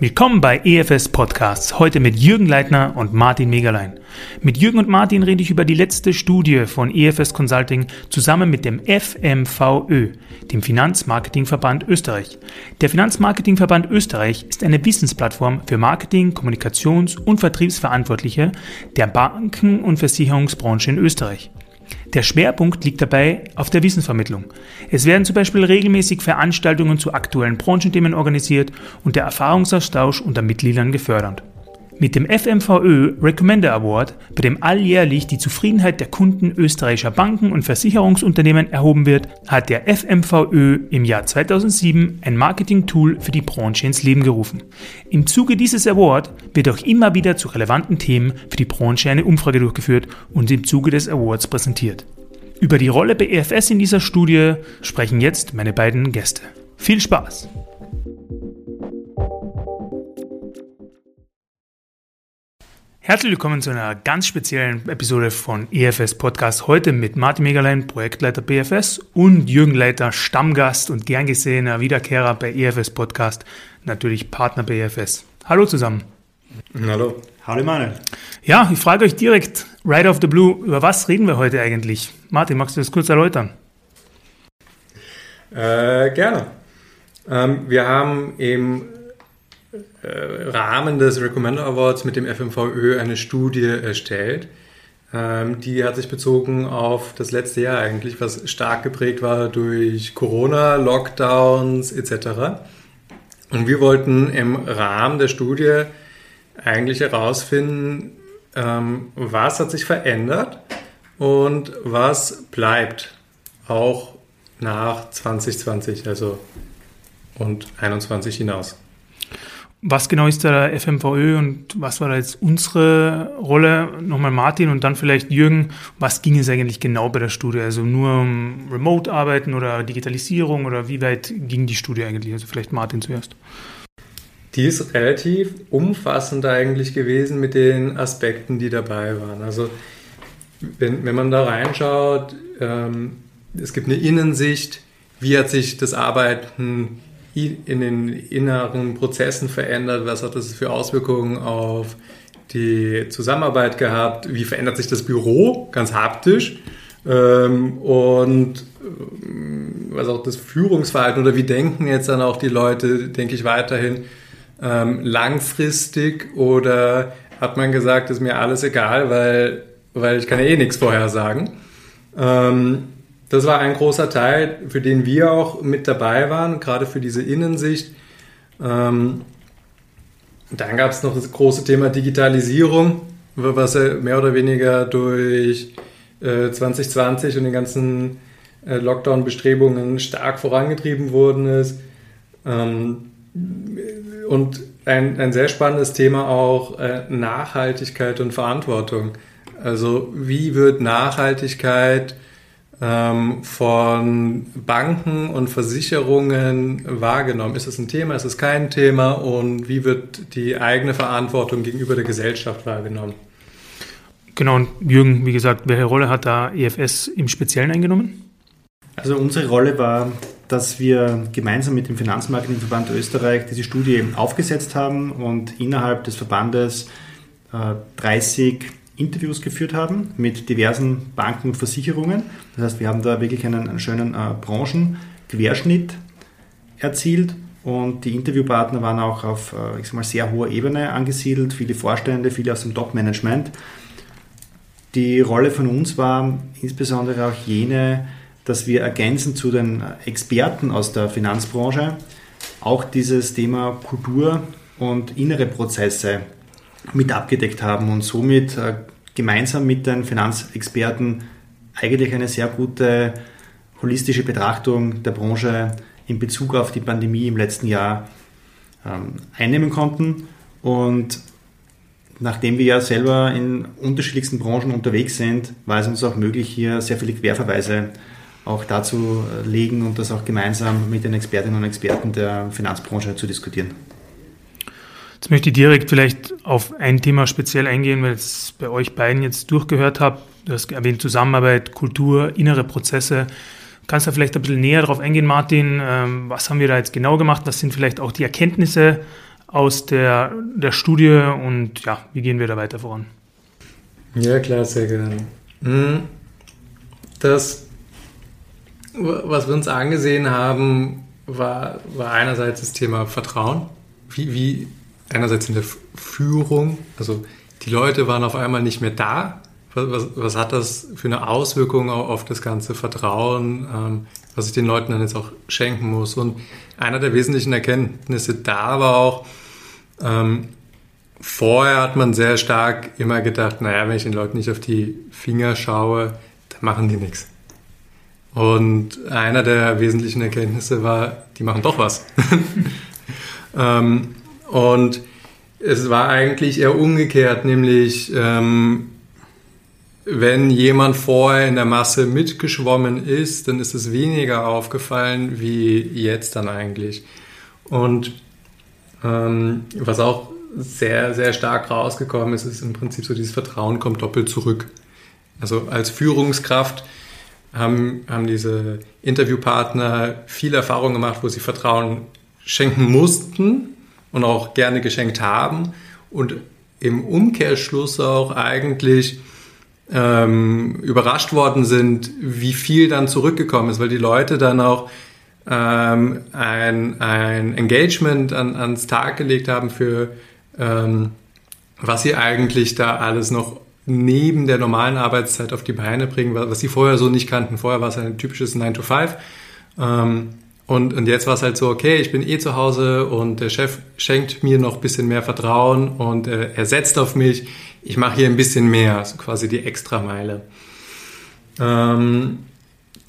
Willkommen bei EFS Podcasts, heute mit Jürgen Leitner und Martin Megalein. Mit Jürgen und Martin rede ich über die letzte Studie von EFS Consulting zusammen mit dem FMVÖ, dem Finanzmarketingverband Österreich. Der Finanzmarketingverband Österreich ist eine Wissensplattform für Marketing, Kommunikations- und Vertriebsverantwortliche der Banken- und Versicherungsbranche in Österreich. Der Schwerpunkt liegt dabei auf der Wissensvermittlung. Es werden zum Beispiel regelmäßig Veranstaltungen zu aktuellen Branchenthemen organisiert und der Erfahrungsaustausch unter Mitgliedern gefördert. Mit dem FMVÖ Recommender Award, bei dem alljährlich die Zufriedenheit der Kunden österreichischer Banken und Versicherungsunternehmen erhoben wird, hat der FMVÖ im Jahr 2007 ein Marketing-Tool für die Branche ins Leben gerufen. Im Zuge dieses Award wird auch immer wieder zu relevanten Themen für die Branche eine Umfrage durchgeführt und im Zuge des Awards präsentiert. Über die Rolle bei EFS in dieser Studie sprechen jetzt meine beiden Gäste. Viel Spaß! Herzlich willkommen zu einer ganz speziellen Episode von EFS Podcast. Heute mit Martin Megalein, Projektleiter BFS und Jürgen Leiter, Stammgast und gern gesehener Wiederkehrer bei EFS Podcast, natürlich Partner bei EFS. Hallo zusammen. Hallo. Hallo Manuel. Ja, ich frage euch direkt, right off the blue, über was reden wir heute eigentlich? Martin, magst du das kurz erläutern? Äh, gerne. Ähm, wir haben im Rahmen des Recommender Awards mit dem FMVÖ eine Studie erstellt. Ähm, die hat sich bezogen auf das letzte Jahr eigentlich, was stark geprägt war durch Corona, Lockdowns etc. Und wir wollten im Rahmen der Studie eigentlich herausfinden, ähm, was hat sich verändert und was bleibt auch nach 2020, also und 2021 hinaus. Was genau ist da der FMVÖ und was war da jetzt unsere Rolle? Nochmal Martin und dann vielleicht Jürgen. Was ging es eigentlich genau bei der Studie? Also nur um Remote-Arbeiten oder Digitalisierung oder wie weit ging die Studie eigentlich? Also vielleicht Martin zuerst. Die ist relativ umfassend eigentlich gewesen mit den Aspekten, die dabei waren. Also wenn, wenn man da reinschaut, ähm, es gibt eine Innensicht, wie hat sich das Arbeiten in den inneren Prozessen verändert? Was hat das für Auswirkungen auf die Zusammenarbeit gehabt? Wie verändert sich das Büro ganz haptisch? Ähm, und ähm, was auch das Führungsverhalten oder wie denken jetzt dann auch die Leute, denke ich weiterhin ähm, langfristig oder hat man gesagt, ist mir alles egal, weil, weil ich kann ja eh nichts vorher sagen. Ähm, das war ein großer Teil, für den wir auch mit dabei waren, gerade für diese Innensicht. Ähm, dann gab es noch das große Thema Digitalisierung, was mehr oder weniger durch äh, 2020 und den ganzen äh, Lockdown-Bestrebungen stark vorangetrieben worden ist. Ähm, und ein, ein sehr spannendes Thema auch äh, Nachhaltigkeit und Verantwortung. Also wie wird Nachhaltigkeit ähm, von Banken und Versicherungen wahrgenommen? Ist es ein Thema, ist es kein Thema und wie wird die eigene Verantwortung gegenüber der Gesellschaft wahrgenommen? Genau, und Jürgen, wie gesagt, welche Rolle hat da EFS im Speziellen eingenommen? Also unsere Rolle war, dass wir gemeinsam mit dem Finanzmarketingverband Österreich diese Studie aufgesetzt haben und innerhalb des Verbandes äh, 30 Interviews geführt haben mit diversen Banken und Versicherungen. Das heißt, wir haben da wirklich einen, einen schönen äh, Branchenquerschnitt erzielt und die Interviewpartner waren auch auf äh, ich sag mal, sehr hoher Ebene angesiedelt, viele Vorstände, viele aus dem Top-Management. Die Rolle von uns war insbesondere auch jene, dass wir ergänzend zu den Experten aus der Finanzbranche auch dieses Thema Kultur und innere Prozesse mit abgedeckt haben und somit äh, gemeinsam mit den Finanzexperten eigentlich eine sehr gute holistische Betrachtung der Branche in Bezug auf die Pandemie im letzten Jahr ähm, einnehmen konnten. Und nachdem wir ja selber in unterschiedlichsten Branchen unterwegs sind, war es uns auch möglich, hier sehr viele Querverweise auch dazu legen und das auch gemeinsam mit den Expertinnen und Experten der Finanzbranche zu diskutieren. Jetzt möchte ich direkt vielleicht auf ein Thema speziell eingehen, weil ich es bei euch beiden jetzt durchgehört habe. Du hast erwähnt Zusammenarbeit, Kultur, innere Prozesse. Kannst du vielleicht ein bisschen näher darauf eingehen, Martin? Ähm, was haben wir da jetzt genau gemacht? Was sind vielleicht auch die Erkenntnisse aus der, der Studie und ja, wie gehen wir da weiter voran? Ja, klar, sehr gerne. Hm. Das, was wir uns angesehen haben, war, war einerseits das Thema Vertrauen. Wie, wie einerseits in der Führung, also die Leute waren auf einmal nicht mehr da. Was, was, was hat das für eine Auswirkung auf das ganze Vertrauen, ähm, was ich den Leuten dann jetzt auch schenken muss? Und einer der wesentlichen Erkenntnisse da war auch, ähm, vorher hat man sehr stark immer gedacht, naja, wenn ich den Leuten nicht auf die Finger schaue, dann machen die nichts. Und einer der wesentlichen Erkenntnisse war, die machen doch was. ähm, und es war eigentlich eher umgekehrt, nämlich ähm, wenn jemand vorher in der Masse mitgeschwommen ist, dann ist es weniger aufgefallen wie jetzt dann eigentlich. Und ähm, was auch sehr, sehr stark rausgekommen ist, ist im Prinzip so, dieses Vertrauen kommt doppelt zurück. Also als Führungskraft haben, haben diese Interviewpartner viel Erfahrung gemacht, wo sie Vertrauen schenken mussten und auch gerne geschenkt haben und im Umkehrschluss auch eigentlich ähm, überrascht worden sind, wie viel dann zurückgekommen ist, weil die Leute dann auch ähm, ein, ein Engagement an, ans Tag gelegt haben für ähm, was sie eigentlich da alles noch neben der normalen Arbeitszeit auf die Beine bringen, was sie vorher so nicht kannten. Vorher war es ein typisches 9 to 5. Ähm, und, und jetzt war es halt so, okay, ich bin eh zu Hause und der Chef schenkt mir noch ein bisschen mehr Vertrauen und äh, er setzt auf mich. Ich mache hier ein bisschen mehr, also quasi die Extrameile. Ähm,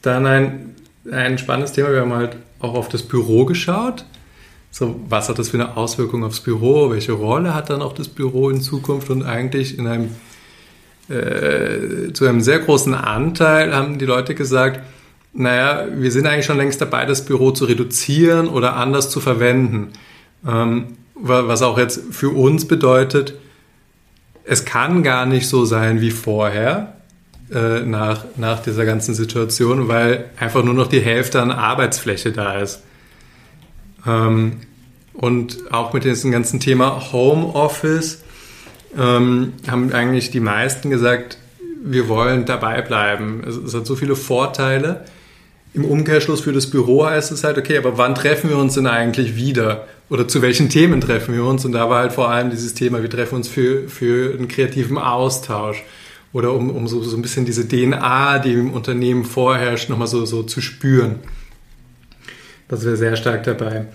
dann ein, ein spannendes Thema, wir haben halt auch auf das Büro geschaut. So, was hat das für eine Auswirkung aufs Büro? Welche Rolle hat dann auch das Büro in Zukunft? Und eigentlich in einem, äh, zu einem sehr großen Anteil haben die Leute gesagt, naja, wir sind eigentlich schon längst dabei, das Büro zu reduzieren oder anders zu verwenden. Ähm, was auch jetzt für uns bedeutet, es kann gar nicht so sein wie vorher äh, nach, nach dieser ganzen Situation, weil einfach nur noch die Hälfte an Arbeitsfläche da ist. Ähm, und auch mit diesem ganzen Thema Homeoffice ähm, haben eigentlich die meisten gesagt, wir wollen dabei bleiben. Es, es hat so viele Vorteile. Im Umkehrschluss für das Büro heißt es halt, okay, aber wann treffen wir uns denn eigentlich wieder? Oder zu welchen Themen treffen wir uns? Und da war halt vor allem dieses Thema, wir treffen uns für, für einen kreativen Austausch oder um, um so, so ein bisschen diese DNA, die im Unternehmen vorherrscht, nochmal so, so zu spüren. Das wäre sehr stark dabei.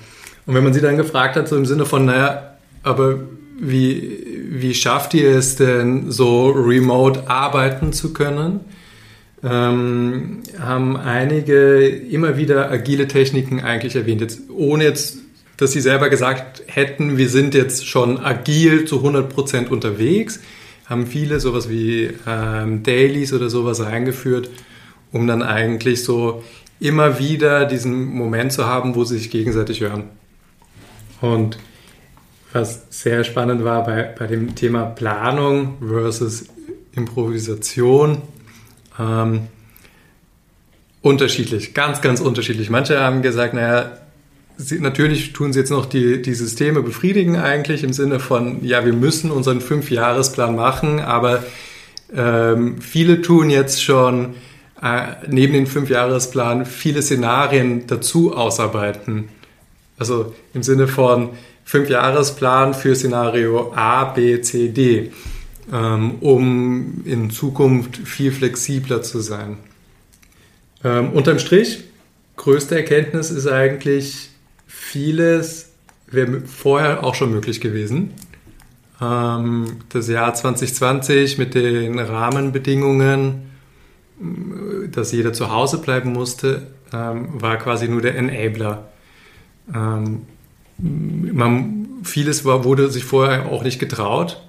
Und wenn man sie dann gefragt hat, so im Sinne von, naja, aber wie, wie schafft ihr es denn, so remote arbeiten zu können? Ähm, haben einige immer wieder agile Techniken eigentlich erwähnt. Jetzt, ohne jetzt, dass sie selber gesagt hätten, wir sind jetzt schon agil zu 100% unterwegs, haben viele sowas wie ähm, Dailies oder sowas eingeführt, um dann eigentlich so immer wieder diesen Moment zu haben, wo sie sich gegenseitig hören. Und was sehr spannend war bei, bei dem Thema Planung versus Improvisation, ähm, unterschiedlich, ganz, ganz unterschiedlich. Manche haben gesagt, naja, sie, natürlich tun sie jetzt noch die, die Systeme befriedigen eigentlich im Sinne von, ja, wir müssen unseren Fünfjahresplan machen, aber ähm, viele tun jetzt schon äh, neben dem Fünfjahresplan viele Szenarien dazu ausarbeiten. Also im Sinne von Fünfjahresplan für Szenario A, B, C, D um in Zukunft viel flexibler zu sein. Ähm, unterm Strich, größte Erkenntnis ist eigentlich, vieles wäre vorher auch schon möglich gewesen. Ähm, das Jahr 2020 mit den Rahmenbedingungen, dass jeder zu Hause bleiben musste, ähm, war quasi nur der Enabler. Ähm, man, vieles war, wurde sich vorher auch nicht getraut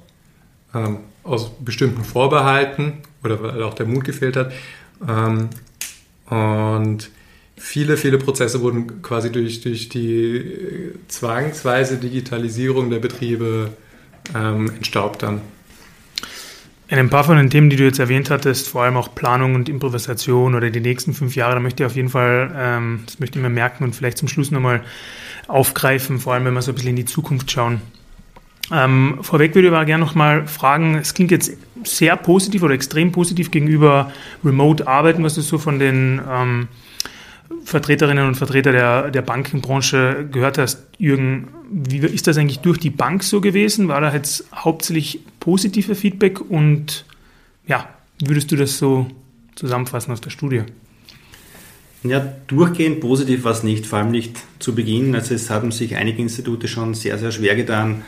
ähm, aus bestimmten Vorbehalten oder weil auch der Mut gefehlt hat. Ähm, und viele, viele Prozesse wurden quasi durch, durch die äh, zwangsweise Digitalisierung der Betriebe ähm, entstaubt dann. In ein paar von den Themen, die du jetzt erwähnt hattest, vor allem auch Planung und Improvisation oder die nächsten fünf Jahre, da möchte ich auf jeden Fall, ähm, das möchte ich mir merken und vielleicht zum Schluss nochmal aufgreifen, vor allem wenn wir so ein bisschen in die Zukunft schauen. Ähm, vorweg würde ich aber gerne nochmal fragen, es klingt jetzt sehr positiv oder extrem positiv gegenüber Remote-Arbeiten, was du so von den ähm, Vertreterinnen und Vertreter der, der Bankenbranche gehört hast. Jürgen, wie ist das eigentlich durch die Bank so gewesen? War da jetzt hauptsächlich positive Feedback und ja, würdest du das so zusammenfassen aus der Studie? Ja, durchgehend positiv war es nicht, vor allem nicht zu Beginn. Also es haben sich einige Institute schon sehr, sehr schwer getan,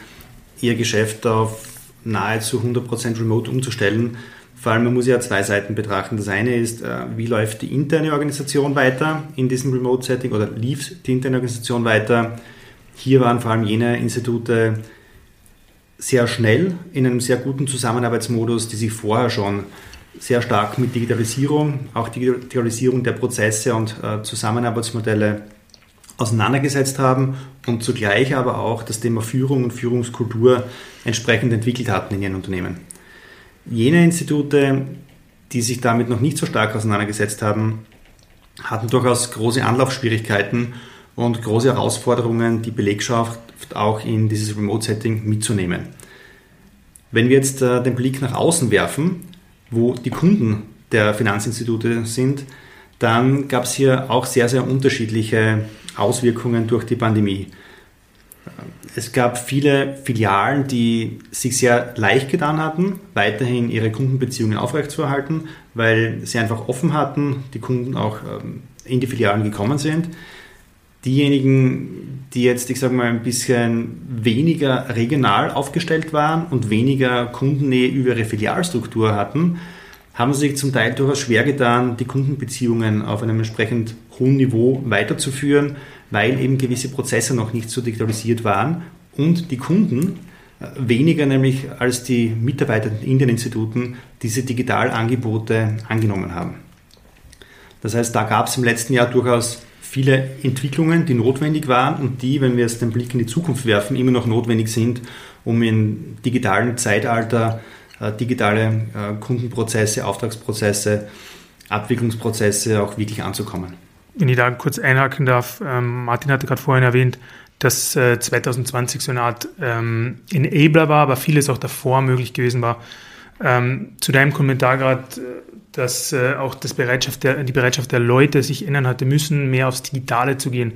ihr Geschäft auf nahezu 100% remote umzustellen. Vor allem, man muss ja zwei Seiten betrachten. Das eine ist, äh, wie läuft die interne Organisation weiter in diesem Remote-Setting oder lief die interne Organisation weiter. Hier waren vor allem jene Institute sehr schnell in einem sehr guten Zusammenarbeitsmodus, die sich vorher schon sehr stark mit Digitalisierung, auch Digitalisierung der Prozesse und äh, Zusammenarbeitsmodelle auseinandergesetzt haben und zugleich aber auch das Thema Führung und Führungskultur entsprechend entwickelt hatten in ihren Unternehmen. Jene Institute, die sich damit noch nicht so stark auseinandergesetzt haben, hatten durchaus große Anlaufschwierigkeiten und große Herausforderungen, die Belegschaft auch in dieses Remote-Setting mitzunehmen. Wenn wir jetzt äh, den Blick nach außen werfen, wo die Kunden der Finanzinstitute sind, dann gab es hier auch sehr, sehr unterschiedliche Auswirkungen durch die Pandemie. Es gab viele Filialen, die sich sehr leicht getan hatten, weiterhin ihre Kundenbeziehungen aufrechtzuerhalten, weil sie einfach offen hatten, die Kunden auch ähm, in die Filialen gekommen sind. Diejenigen, die jetzt, ich sage mal, ein bisschen weniger regional aufgestellt waren und weniger Kundennähe über ihre Filialstruktur hatten, haben sich zum Teil durchaus schwer getan, die Kundenbeziehungen auf einem entsprechend hohen Niveau weiterzuführen, weil eben gewisse Prozesse noch nicht so digitalisiert waren und die Kunden äh, weniger nämlich als die Mitarbeiter in den Instituten diese Digitalangebote angenommen haben. Das heißt, da gab es im letzten Jahr durchaus viele Entwicklungen, die notwendig waren und die, wenn wir jetzt den Blick in die Zukunft werfen, immer noch notwendig sind, um im digitalen Zeitalter digitale äh, Kundenprozesse, Auftragsprozesse, Abwicklungsprozesse auch wirklich anzukommen wenn ich da kurz einhaken darf, ähm, Martin hatte gerade vorhin erwähnt, dass äh, 2020 so eine Art ähm, Enabler war, aber vieles auch davor möglich gewesen war. Ähm, zu deinem Kommentar gerade, äh, dass äh, auch das Bereitschaft der, die Bereitschaft der Leute sich ändern hatte müssen, mehr aufs Digitale zu gehen.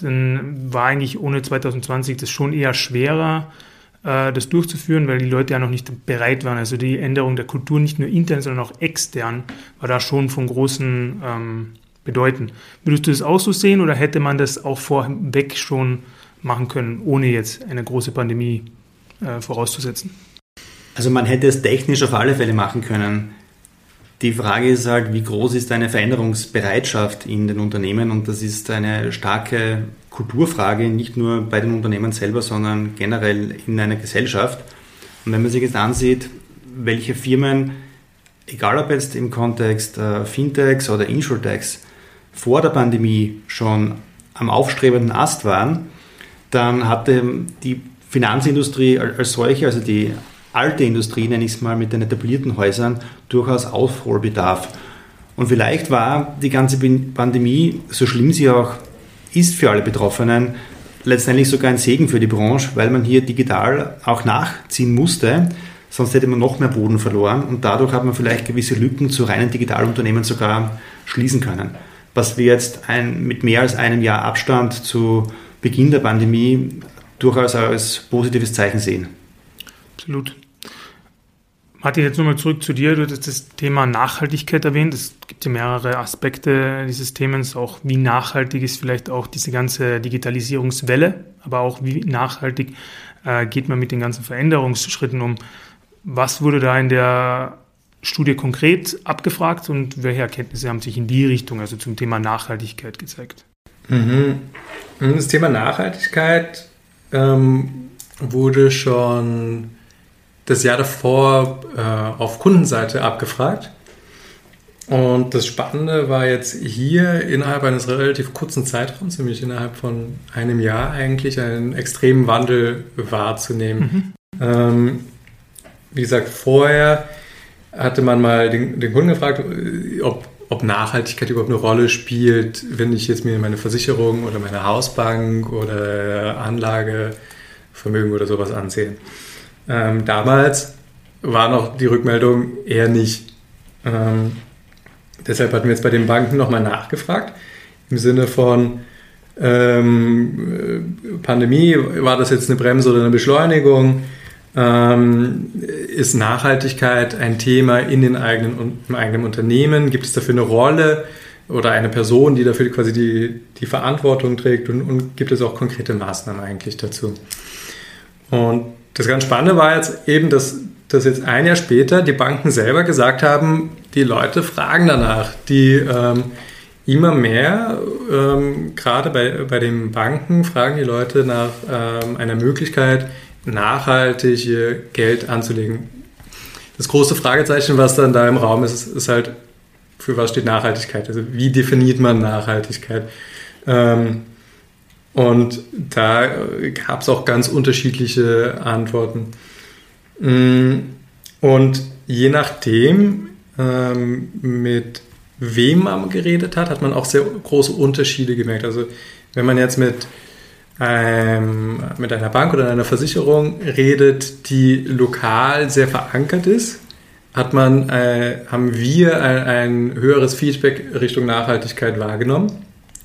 Dann war eigentlich ohne 2020 das schon eher schwerer, äh, das durchzuführen, weil die Leute ja noch nicht bereit waren. Also die Änderung der Kultur nicht nur intern, sondern auch extern war da schon von großen ähm, bedeuten. Würdest du das auch so sehen oder hätte man das auch vorweg schon machen können, ohne jetzt eine große Pandemie äh, vorauszusetzen? Also man hätte es technisch auf alle Fälle machen können. Die Frage ist halt, wie groß ist eine Veränderungsbereitschaft in den Unternehmen und das ist eine starke Kulturfrage, nicht nur bei den Unternehmen selber, sondern generell in einer Gesellschaft. Und wenn man sich jetzt ansieht, welche Firmen, egal ob jetzt im Kontext äh, Fintechs oder Insurtechs, vor der Pandemie schon am aufstrebenden Ast waren, dann hatte die Finanzindustrie als solche, also die alte Industrie, nenne ich es mal, mit den etablierten Häusern, durchaus Aufholbedarf. Und vielleicht war die ganze Pandemie, so schlimm sie auch ist für alle Betroffenen, letztendlich sogar ein Segen für die Branche, weil man hier digital auch nachziehen musste. Sonst hätte man noch mehr Boden verloren und dadurch hat man vielleicht gewisse Lücken zu reinen Digitalunternehmen sogar schließen können was wir jetzt ein, mit mehr als einem Jahr Abstand zu Beginn der Pandemie durchaus als positives Zeichen sehen. Absolut. Martin, jetzt nochmal zurück zu dir. Du hast das Thema Nachhaltigkeit erwähnt. Es gibt ja mehrere Aspekte dieses Themas, auch wie nachhaltig ist vielleicht auch diese ganze Digitalisierungswelle, aber auch wie nachhaltig äh, geht man mit den ganzen Veränderungsschritten um. Was wurde da in der Studie konkret abgefragt und welche Erkenntnisse haben sich in die Richtung, also zum Thema Nachhaltigkeit gezeigt? Mhm. Das Thema Nachhaltigkeit ähm, wurde schon das Jahr davor äh, auf Kundenseite abgefragt. Und das Spannende war jetzt hier innerhalb eines relativ kurzen Zeitraums, nämlich innerhalb von einem Jahr eigentlich, einen extremen Wandel wahrzunehmen. Mhm. Ähm, wie gesagt, vorher hatte man mal den, den Kunden gefragt, ob, ob Nachhaltigkeit überhaupt eine Rolle spielt, wenn ich jetzt mir meine Versicherung oder meine Hausbank oder Anlagevermögen oder sowas ansehe. Ähm, damals war noch die Rückmeldung eher nicht. Ähm, deshalb hatten wir jetzt bei den Banken nochmal nachgefragt, im Sinne von ähm, Pandemie, war das jetzt eine Bremse oder eine Beschleunigung? Ähm, ist Nachhaltigkeit ein Thema in den eigenen, im eigenen Unternehmen? Gibt es dafür eine Rolle oder eine Person, die dafür quasi die, die Verantwortung trägt? Und, und gibt es auch konkrete Maßnahmen eigentlich dazu? Und das ganz Spannende war jetzt eben, dass, dass jetzt ein Jahr später die Banken selber gesagt haben, die Leute fragen danach. Die ähm, immer mehr, ähm, gerade bei, bei den Banken, fragen die Leute nach ähm, einer Möglichkeit, nachhaltig Geld anzulegen. Das große Fragezeichen, was dann da im Raum ist, ist halt, für was steht Nachhaltigkeit? Also wie definiert man Nachhaltigkeit? Ähm, und da gab es auch ganz unterschiedliche Antworten. Mm, und je nachdem, ähm, mit wem man geredet hat, hat man auch sehr große Unterschiede gemerkt. Also wenn man jetzt mit ähm, mit einer Bank oder einer Versicherung redet, die lokal sehr verankert ist, hat man, äh, haben wir ein, ein, höheres Feedback Richtung Nachhaltigkeit wahrgenommen.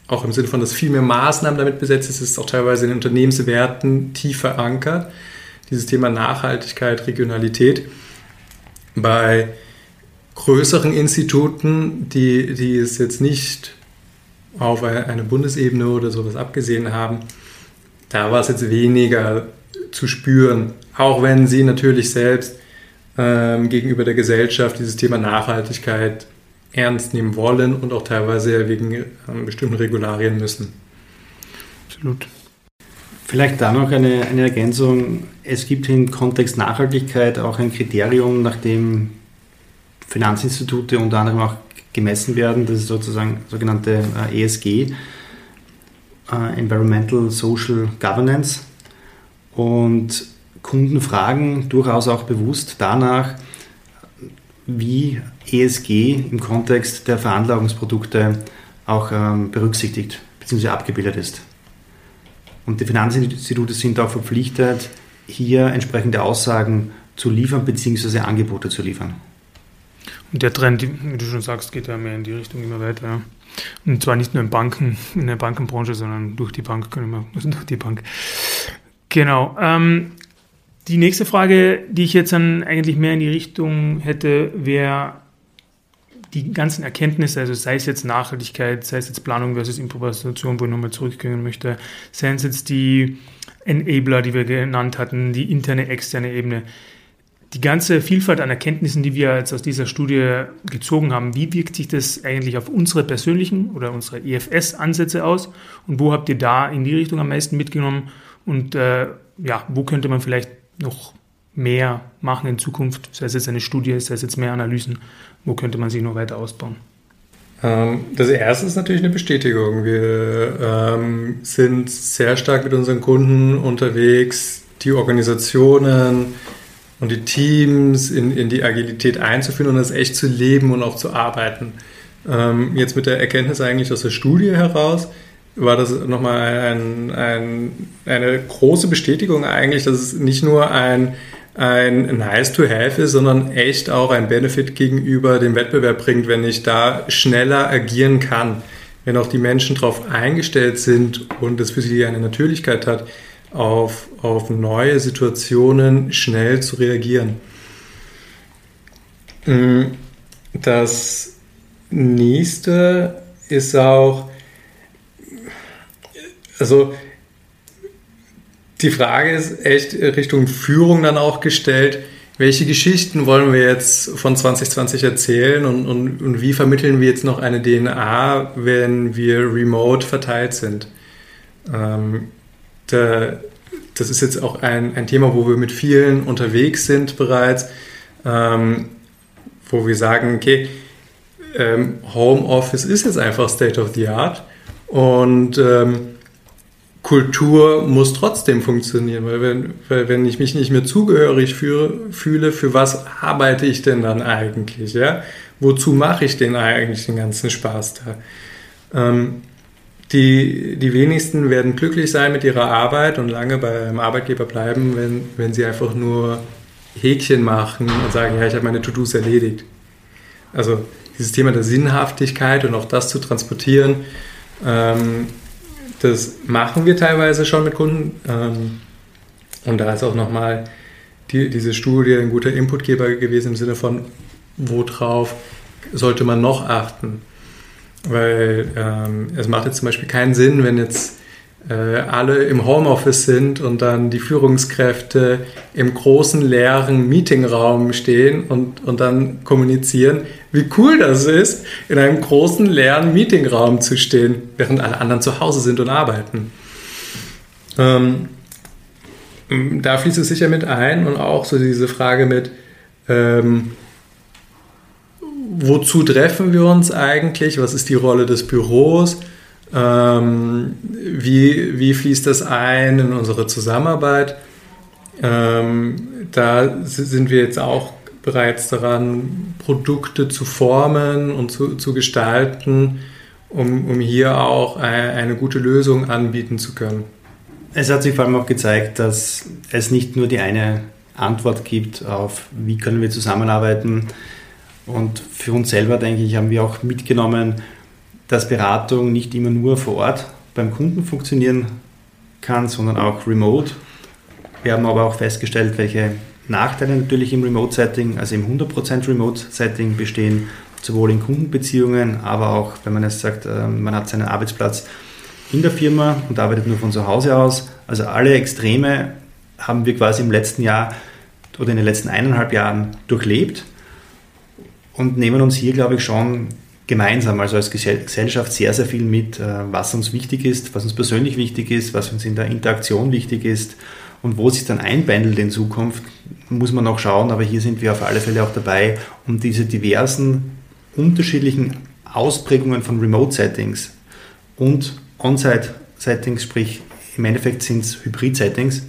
Auch im Sinne von, dass viel mehr Maßnahmen damit besetzt ist, ist auch teilweise in Unternehmenswerten tief verankert. Dieses Thema Nachhaltigkeit, Regionalität. Bei größeren Instituten, die, die es jetzt nicht auf eine Bundesebene oder sowas abgesehen haben, da war es jetzt weniger zu spüren, auch wenn sie natürlich selbst ähm, gegenüber der Gesellschaft dieses Thema Nachhaltigkeit ernst nehmen wollen und auch teilweise wegen ähm, bestimmten Regularien müssen. Absolut. Vielleicht da noch eine, eine Ergänzung. Es gibt im Kontext Nachhaltigkeit auch ein Kriterium, nach dem Finanzinstitute unter anderem auch gemessen werden. Das ist sozusagen sogenannte äh, ESG, äh, Environmental Social Governance. Und Kunden fragen durchaus auch bewusst danach, wie ESG im Kontext der Veranlagungsprodukte auch ähm, berücksichtigt bzw. abgebildet ist. Und die Finanzinstitute sind auch verpflichtet, hier entsprechende Aussagen zu liefern bzw. Angebote zu liefern. Und der Trend, wie du schon sagst, geht ja mehr in die Richtung immer weiter. Und zwar nicht nur in Banken, in der Bankenbranche, sondern durch die Bank, können wir, also durch die Bank. Genau. Ähm, die nächste Frage, die ich jetzt dann eigentlich mehr in die Richtung hätte, wäre die ganzen Erkenntnisse, also sei es jetzt Nachhaltigkeit, sei es jetzt Planung versus Improvisation, wo ich nochmal zurückgehen möchte, seien es jetzt die Enabler, die wir genannt hatten, die interne, externe Ebene die ganze Vielfalt an Erkenntnissen, die wir jetzt aus dieser Studie gezogen haben, wie wirkt sich das eigentlich auf unsere persönlichen oder unsere EFS-Ansätze aus? Und wo habt ihr da in die Richtung am meisten mitgenommen? Und äh, ja, wo könnte man vielleicht noch mehr machen in Zukunft? Sei es jetzt eine Studie, sei es jetzt mehr Analysen, wo könnte man sich noch weiter ausbauen? Ähm, das erste ist natürlich eine Bestätigung. Wir ähm, sind sehr stark mit unseren Kunden unterwegs, die Organisationen, und die Teams in, in die Agilität einzuführen und das echt zu leben und auch zu arbeiten. Ähm, jetzt mit der Erkenntnis eigentlich aus der Studie heraus war das nochmal ein, ein, eine große Bestätigung eigentlich, dass es nicht nur ein, ein nice to have ist, sondern echt auch ein Benefit gegenüber dem Wettbewerb bringt, wenn ich da schneller agieren kann, wenn auch die Menschen darauf eingestellt sind und es für sie eine Natürlichkeit hat, auf, auf neue Situationen schnell zu reagieren. Mm, das nächste ist auch, also die Frage ist echt Richtung Führung dann auch gestellt. Welche Geschichten wollen wir jetzt von 2020 erzählen und, und, und wie vermitteln wir jetzt noch eine DNA, wenn wir remote verteilt sind? Ähm, da, das ist jetzt auch ein, ein Thema, wo wir mit vielen unterwegs sind bereits, ähm, wo wir sagen, okay, ähm, Homeoffice ist jetzt einfach State of the Art und ähm, Kultur muss trotzdem funktionieren, weil wenn, weil wenn ich mich nicht mehr zugehörig fühle, fühle, für was arbeite ich denn dann eigentlich? Ja? Wozu mache ich denn eigentlich den ganzen Spaß da? Ähm, die, die wenigsten werden glücklich sein mit ihrer Arbeit und lange beim Arbeitgeber bleiben, wenn, wenn sie einfach nur Häkchen machen und sagen, ja, ich habe meine To-Dos erledigt. Also dieses Thema der Sinnhaftigkeit und auch das zu transportieren, ähm, das machen wir teilweise schon mit Kunden. Ähm, und da ist auch nochmal die, diese Studie ein guter Inputgeber gewesen im Sinne von, worauf sollte man noch achten? Weil ähm, es macht jetzt zum Beispiel keinen Sinn, wenn jetzt alle im Homeoffice sind und dann die Führungskräfte im großen leeren Meetingraum stehen und, und dann kommunizieren, wie cool das ist, in einem großen leeren Meetingraum zu stehen, während alle anderen zu Hause sind und arbeiten. Ähm, da fließt es sicher mit ein und auch so diese Frage mit, ähm, wozu treffen wir uns eigentlich? Was ist die Rolle des Büros? Ähm, wie, wie fließt das ein in unsere Zusammenarbeit? Ähm, da sind wir jetzt auch bereits daran, Produkte zu formen und zu, zu gestalten, um, um hier auch eine, eine gute Lösung anbieten zu können. Es hat sich vor allem auch gezeigt, dass es nicht nur die eine Antwort gibt auf, wie können wir zusammenarbeiten. Und für uns selber, denke ich, haben wir auch mitgenommen, dass Beratung nicht immer nur vor Ort beim Kunden funktionieren kann, sondern auch remote. Wir haben aber auch festgestellt, welche Nachteile natürlich im Remote-Setting, also im 100% Remote-Setting bestehen, sowohl in Kundenbeziehungen, aber auch, wenn man jetzt sagt, ähm, man hat seinen Arbeitsplatz in der Firma und arbeitet nur von zu Hause aus. Also alle Extreme haben wir quasi im letzten Jahr oder in den letzten eineinhalb Jahren durchlebt und nehmen uns hier, glaube ich, schon gemeinsam, also als Gesellschaft sehr, sehr viel mit, äh, was uns wichtig ist, was uns persönlich wichtig ist, was uns in der Interaktion wichtig ist und wo sich dann einpendelt in Zukunft, muss man noch schauen, aber hier sind wir auf alle Fälle auch dabei, um diese diversen unterschiedlichen Ausprägungen von Remote-Settings und On-Site-Settings, sprich im Endeffekt sind es Hybrid-Settings,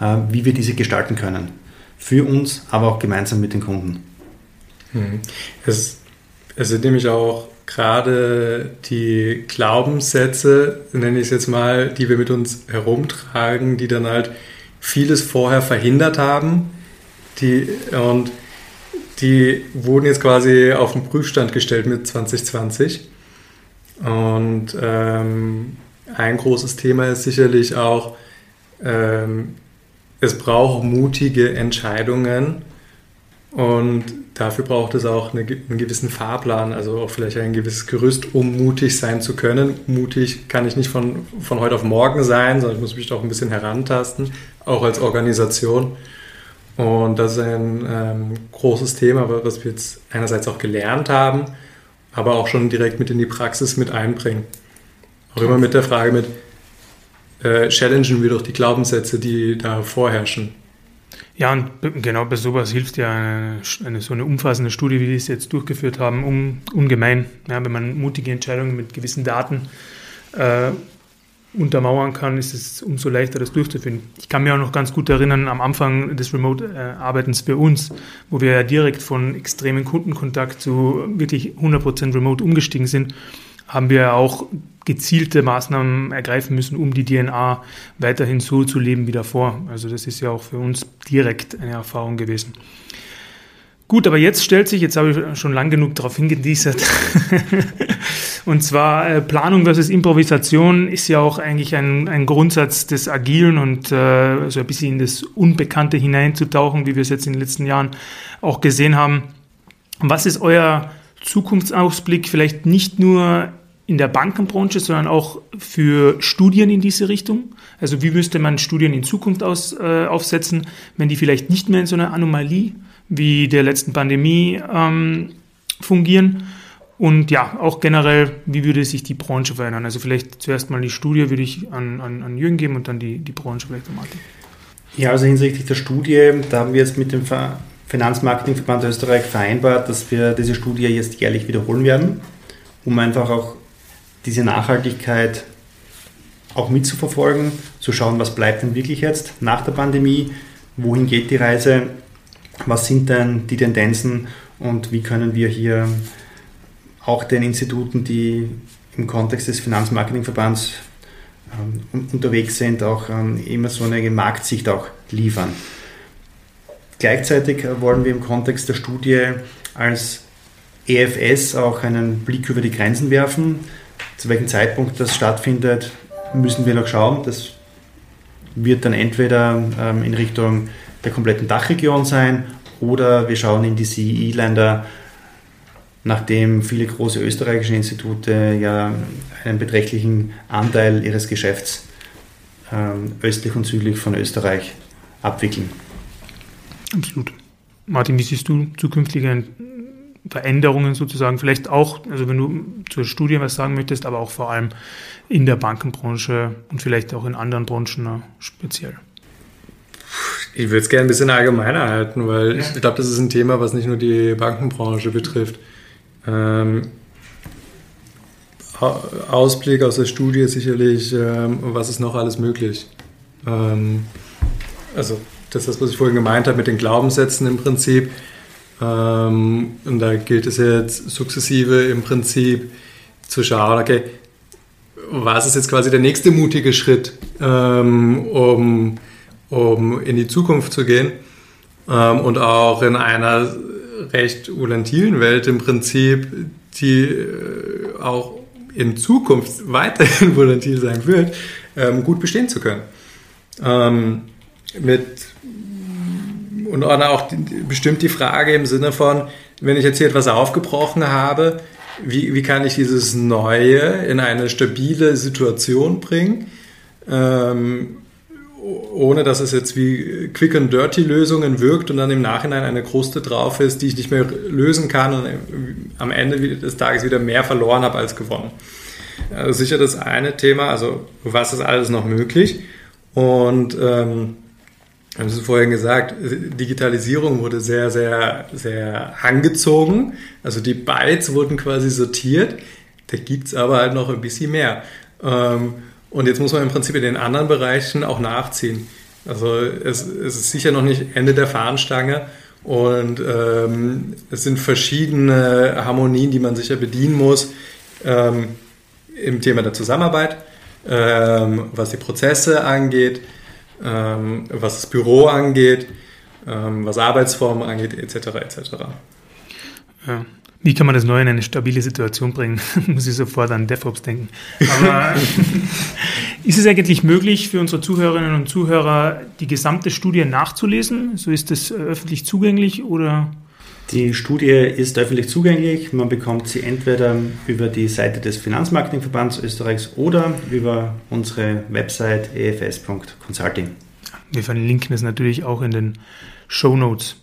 äh, wie wir diese gestalten können. Für uns, aber auch gemeinsam mit den Kunden. Hm. Es es sind nämlich auch gerade die Glaubenssätze, nenne ich es jetzt mal, die wir mit uns herumtragen, die dann halt vieles vorher verhindert haben. Die, und die wurden jetzt quasi auf den Prüfstand gestellt mit 2020. Und ähm, ein großes Thema ist sicherlich auch, ähm, es braucht mutige Entscheidungen und dafür braucht es auch eine, einen gewissen Fahrplan, also auch vielleicht ein gewisses Gerüst, um mutig sein zu können. Mutig kann ich nicht von, von heute auf morgen sein, sondern ich muss mich auch ein bisschen herantasten, auch als Organisation. Und das ist ein ähm, großes Thema, was wir jetzt einerseits auch gelernt haben, aber auch schon direkt mit in die Praxis mit einbringen. Auch immer mit der Frage mit, äh, challengen wir doch die Glaubenssätze, die da vorherrschen. Ja, und genau bei sowas hilft ja eine, eine, so eine umfassende Studie, wie wir es jetzt durchgeführt haben, um, ungemein. Ja, wenn man mutige Entscheidungen mit gewissen Daten äh, untermauern kann, ist es umso leichter, das durchzuführen. Ich kann mir auch noch ganz gut erinnern, am Anfang des Remote-Arbeitens für uns, wo wir ja direkt von extremen Kundenkontakt zu wirklich 100% Remote umgestiegen sind, haben wir auch gezielte Maßnahmen ergreifen müssen, um die DNA weiterhin so zu leben wie davor. Also das ist ja auch für uns direkt eine Erfahrung gewesen. Gut, aber jetzt stellt sich, jetzt habe ich schon lang genug darauf hingediesert, und zwar äh, Planung versus Improvisation ist ja auch eigentlich ein, ein Grundsatz des Agilen und äh, so ein bisschen in das Unbekannte hineinzutauchen, wie wir es jetzt in den letzten Jahren auch gesehen haben. Was ist euer Zukunftsausblick vielleicht nicht nur in der Bankenbranche, sondern auch für Studien in diese Richtung? Also wie müsste man Studien in Zukunft aus, äh, aufsetzen, wenn die vielleicht nicht mehr in so einer Anomalie wie der letzten Pandemie ähm, fungieren? Und ja, auch generell, wie würde sich die Branche verändern? Also vielleicht zuerst mal die Studie würde ich an, an, an Jürgen geben und dann die, die Branche vielleicht an Martin. Ja, also hinsichtlich der Studie, da haben wir jetzt mit dem Finanzmarketingverband Österreich vereinbart, dass wir diese Studie jetzt jährlich wiederholen werden, um einfach auch diese Nachhaltigkeit auch mitzuverfolgen, zu schauen, was bleibt denn wirklich jetzt nach der Pandemie, wohin geht die Reise, was sind denn die Tendenzen und wie können wir hier auch den Instituten, die im Kontext des Finanzmarketingverbands ähm, unterwegs sind, auch ähm, immer so eine Marktsicht auch liefern. Gleichzeitig wollen wir im Kontext der Studie als EFS auch einen Blick über die Grenzen werfen. Zu welchem Zeitpunkt das stattfindet, müssen wir noch schauen. Das wird dann entweder ähm, in Richtung der kompletten Dachregion sein oder wir schauen in die CEE-Länder, nachdem viele große österreichische Institute ja einen beträchtlichen Anteil ihres Geschäfts ähm, östlich und südlich von Österreich abwickeln. Absolut. Martin, wie siehst du zukünftige Veränderungen sozusagen? Vielleicht auch, also wenn du zur Studie was sagen möchtest, aber auch vor allem in der Bankenbranche und vielleicht auch in anderen Branchen ne, speziell. Ich würde es gerne ein bisschen allgemeiner halten, weil ja. ich glaube, das ist ein Thema, was nicht nur die Bankenbranche betrifft. Ähm, Ausblick aus der Studie sicherlich, ähm, was ist noch alles möglich? Ähm, also das ist das, was ich vorhin gemeint habe mit den Glaubenssätzen im Prinzip. Ähm, und da gilt es jetzt sukzessive im Prinzip zu schauen, okay, was ist jetzt quasi der nächste mutige Schritt, ähm, um, um in die Zukunft zu gehen ähm, und auch in einer recht volatilen Welt im Prinzip, die äh, auch in Zukunft weiterhin volatil sein wird, ähm, gut bestehen zu können. Ähm, mit und auch die, bestimmt die Frage im Sinne von, wenn ich jetzt hier etwas aufgebrochen habe, wie, wie kann ich dieses Neue in eine stabile Situation bringen, ähm, ohne dass es jetzt wie Quick and Dirty Lösungen wirkt und dann im Nachhinein eine Kruste drauf ist, die ich nicht mehr lösen kann und am Ende des Tages wieder mehr verloren habe als gewonnen. Also sicher das eine Thema, also was ist alles noch möglich und ähm, haben Sie vorhin gesagt, Digitalisierung wurde sehr, sehr, sehr angezogen. Also die Bytes wurden quasi sortiert. Da gibt es aber halt noch ein bisschen mehr. Ähm, und jetzt muss man im Prinzip in den anderen Bereichen auch nachziehen. Also es, es ist sicher noch nicht Ende der Fahnenstange. Und ähm, es sind verschiedene Harmonien, die man sicher bedienen muss ähm, im Thema der Zusammenarbeit, ähm, was die Prozesse angeht, ähm, was das Büro angeht, ähm, was Arbeitsformen angeht, etc. etc. Ja. Wie kann man das Neue in eine stabile Situation bringen? Muss ich sofort an DevOps denken. Aber ist es eigentlich möglich für unsere Zuhörerinnen und Zuhörer, die gesamte Studie nachzulesen? So ist es öffentlich zugänglich oder? Die Studie ist öffentlich zugänglich. Man bekommt sie entweder über die Seite des Finanzmarketingverbands Österreichs oder über unsere Website efs.consulting. Wir verlinken es natürlich auch in den Show Notes.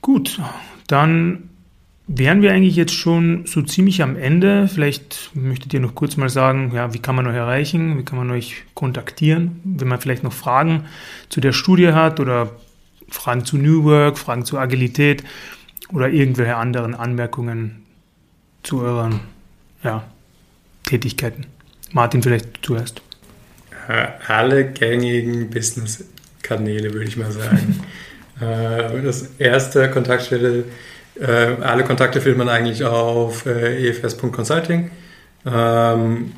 Gut, dann wären wir eigentlich jetzt schon so ziemlich am Ende. Vielleicht möchtet ihr noch kurz mal sagen, ja, wie kann man euch erreichen, wie kann man euch kontaktieren, wenn man vielleicht noch Fragen zu der Studie hat oder Fragen zu New Work, Fragen zu Agilität oder irgendwelche anderen Anmerkungen zu euren ja, Tätigkeiten. Martin, vielleicht zuerst. Alle gängigen Business-Kanäle, würde ich mal sagen. Äh, das erste Kontaktstelle, äh, alle Kontakte findet man eigentlich auf äh, efs.consulting. Ähm,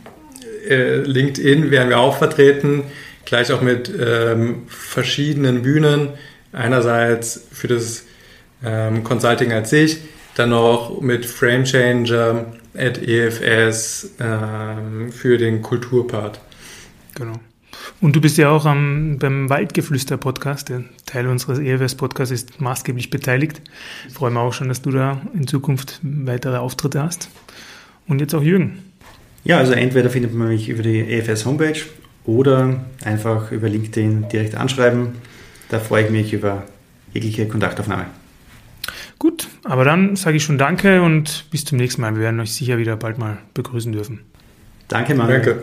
LinkedIn werden wir auch vertreten, gleich auch mit ähm, verschiedenen Bühnen. Einerseits für das ähm, Consulting als sich, dann noch mit Framechanger at EFS ähm, für den Kulturpart. Genau. Und du bist ja auch am, beim Waldgeflüster-Podcast, der Teil unseres EFS-Podcasts ist maßgeblich beteiligt. Ich freue mich auch schon, dass du da in Zukunft weitere Auftritte hast. Und jetzt auch Jürgen. Ja, also entweder findet man mich über die EFS-Homepage oder einfach über LinkedIn direkt anschreiben. Da freue ich mich über jegliche Kontaktaufnahme. Gut, aber dann sage ich schon Danke und bis zum nächsten Mal. Wir werden euch sicher wieder bald mal begrüßen dürfen. Danke, Manuel. Danke.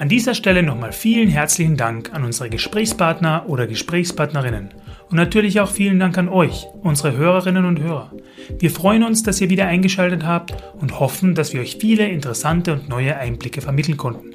An dieser Stelle nochmal vielen herzlichen Dank an unsere Gesprächspartner oder Gesprächspartnerinnen Und natürlich auch vielen Dank an euch, unsere Hörerinnen und Hörer. Wir freuen uns, dass ihr wieder eingeschaltet habt und hoffen, dass wir euch viele interessante und neue Einblicke vermitteln konnten.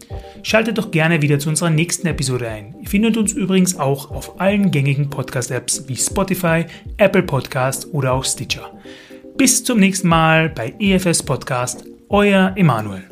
Schaltet doch gerne wieder zu unserer nächsten Episode ein. Ihr findet uns übrigens auch auf allen gängigen Podcast-Apps wie Spotify, Apple Podcast oder auch Stitcher. Bis zum nächsten Mal bei EFS Podcast, euer Emanuel.